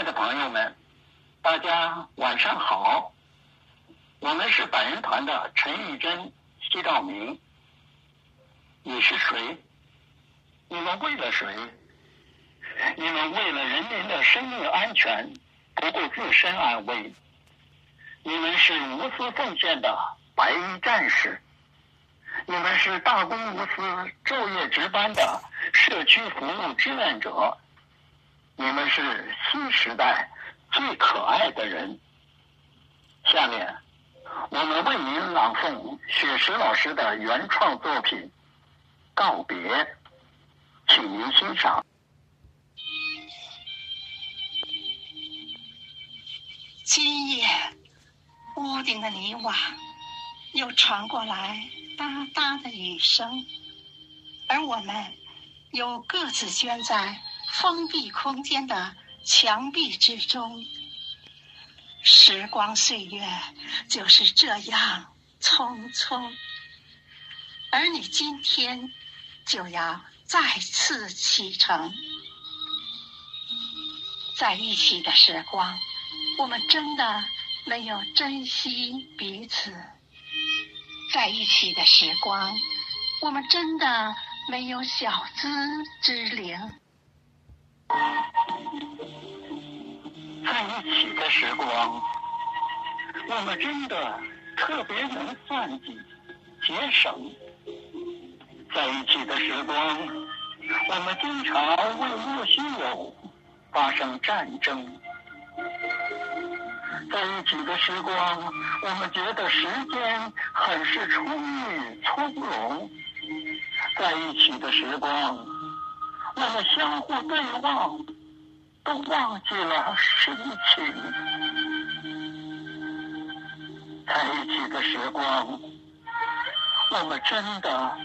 爱的朋友们，大家晚上好。我们是百人团的陈玉珍、西兆明。你是谁？你们为了谁？你们为了人民的生命安全，不顾自身安危。你们是无私奉献的白衣战士。你们是大公无私、昼夜值班的社区服务志愿者。你们是新时代最可爱的人。下面，我们为您朗诵雪石老师的原创作品《告别》，请您欣赏。今夜，屋顶的泥瓦又传过来哒哒的雨声，而我们又各自捐在封闭空间的墙壁之中。时光岁月就是这样匆匆，而你今天就要再次启程，在一起的时光。我们真的没有珍惜彼此在一起的时光，我们真的没有小资之灵。在一起的时光，我们真的特别能算计、节省。在一起的时光，我们经常为莫须有发生战争。在一起的时光，我们觉得时间很是充裕从容。在一起的时光，我们相互对望，都忘记了深情。在一起的时光，我们真的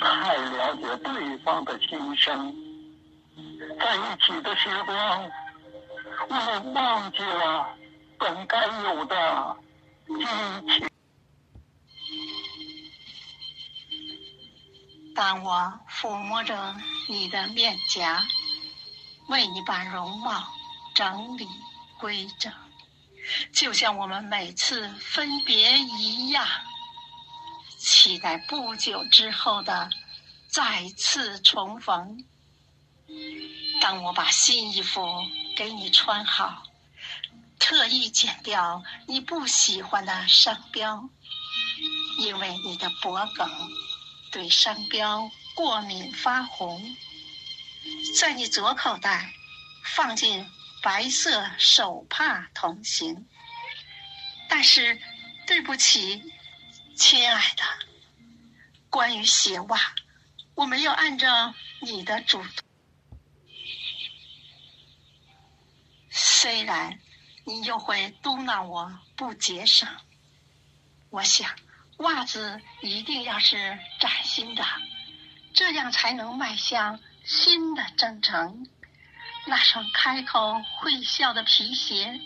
太了解对方的心声。在一起的时光，我们忘记了。本该有的激情。当我抚摸着你的面颊，为你把容貌整理规整，就像我们每次分别一样，期待不久之后的再次重逢。当我把新衣服给你穿好。特意剪掉你不喜欢的商标，因为你的脖梗对商标过敏发红。在你左口袋放进白色手帕同行。但是，对不起，亲爱的，关于鞋袜，我没有按照你的嘱托。虽然。你又会嘟囔我不节省。我想，袜子一定要是崭新的，这样才能迈向新的征程。那双开口会笑的皮鞋，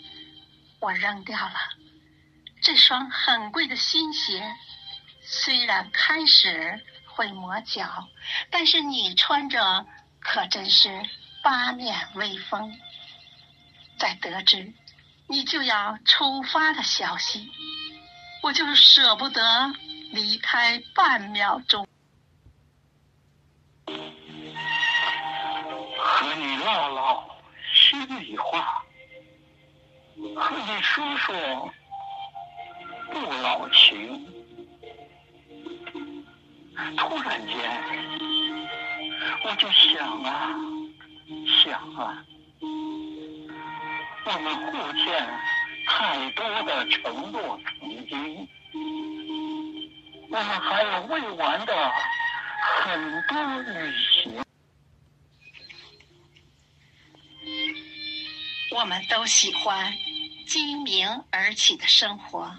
我扔掉了。这双很贵的新鞋，虽然开始会磨脚，但是你穿着可真是八面威风。在得知。你就要出发的消息，我就舍不得离开半秒钟。和你唠唠心里话，和你说说不老情。突然间，我就想啊，想啊。我们互欠太多的承诺，曾经，我们还有未完的很多旅行。我们都喜欢鸡鸣而起的生活，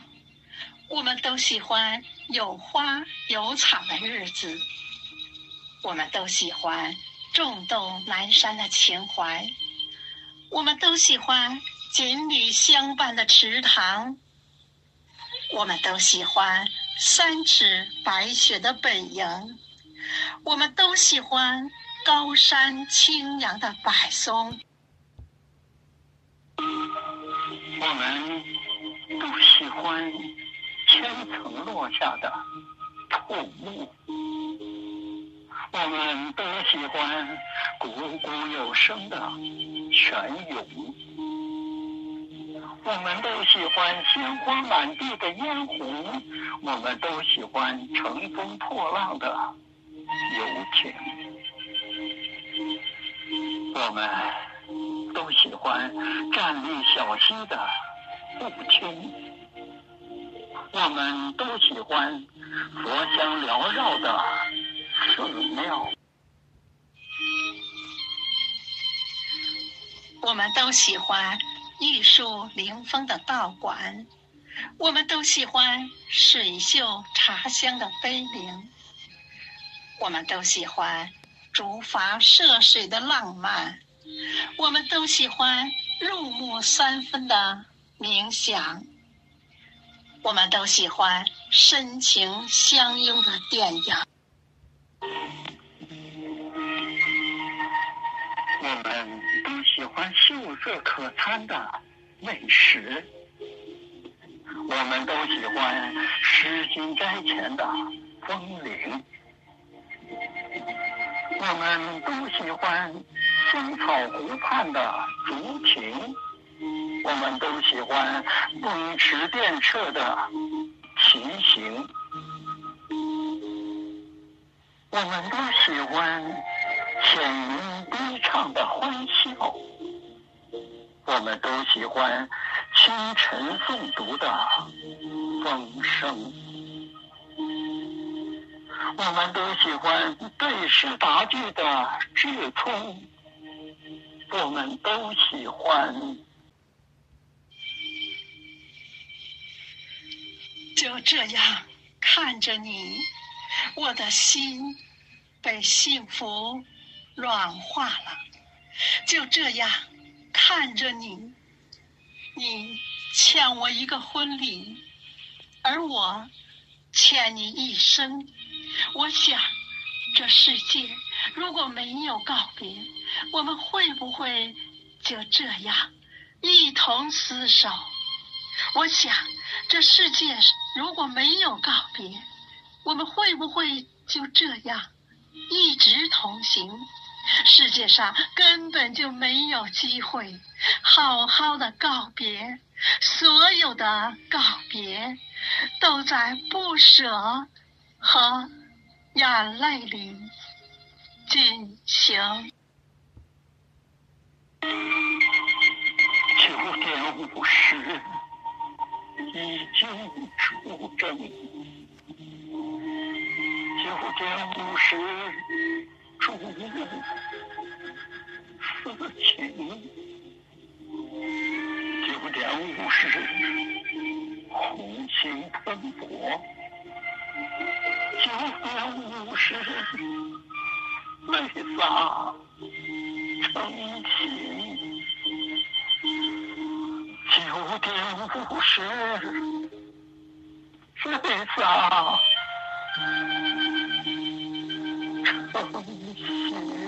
我们都喜欢有花有草的日子，我们都喜欢种豆南山的情怀。我们都喜欢锦鲤相伴的池塘，我们都喜欢三尺白雪的本营，我们都喜欢高山青扬的柏松。我们都喜欢千层落下的土木，我们都喜欢汩汩有声的泉涌，我们都喜欢鲜花满地的嫣红，我们都喜欢乘风破浪的游艇，我们都喜欢站立小溪的步青，我们都喜欢佛香缭绕的寺庙，我们都喜欢玉树临风的道馆，我们都喜欢水秀茶香的碑林，我们都喜欢竹筏涉水的浪漫，我们都喜欢入木三分的冥想，我们都喜欢深情相拥的电影。喜欢秀色可餐的美食，我们都喜欢诗经斋前的风铃，我们都喜欢香草湖畔的竹亭，我们都喜欢风驰电掣的骑行，我们都喜欢浅吟低唱的欢笑，我们都喜欢清晨诵读的风声，我们都喜欢对诗答句的智聪，我们都喜欢。就这样看着你，我的心被幸福软化了。就这样看着你，你欠我一个婚礼，而我欠你一生。我想，这世界如果没有告别，我们会不会就这样一同厮守？我想，这世界如果没有告别，我们会不会就这样一直同行？世界上根本就没有机会好好的告别，所有的告别都在不舍和眼泪里进行。九点五十已经出征，九点五十私情，九点五十红星喷薄，九点五十泪洒成行。九点五十，泪洒成行。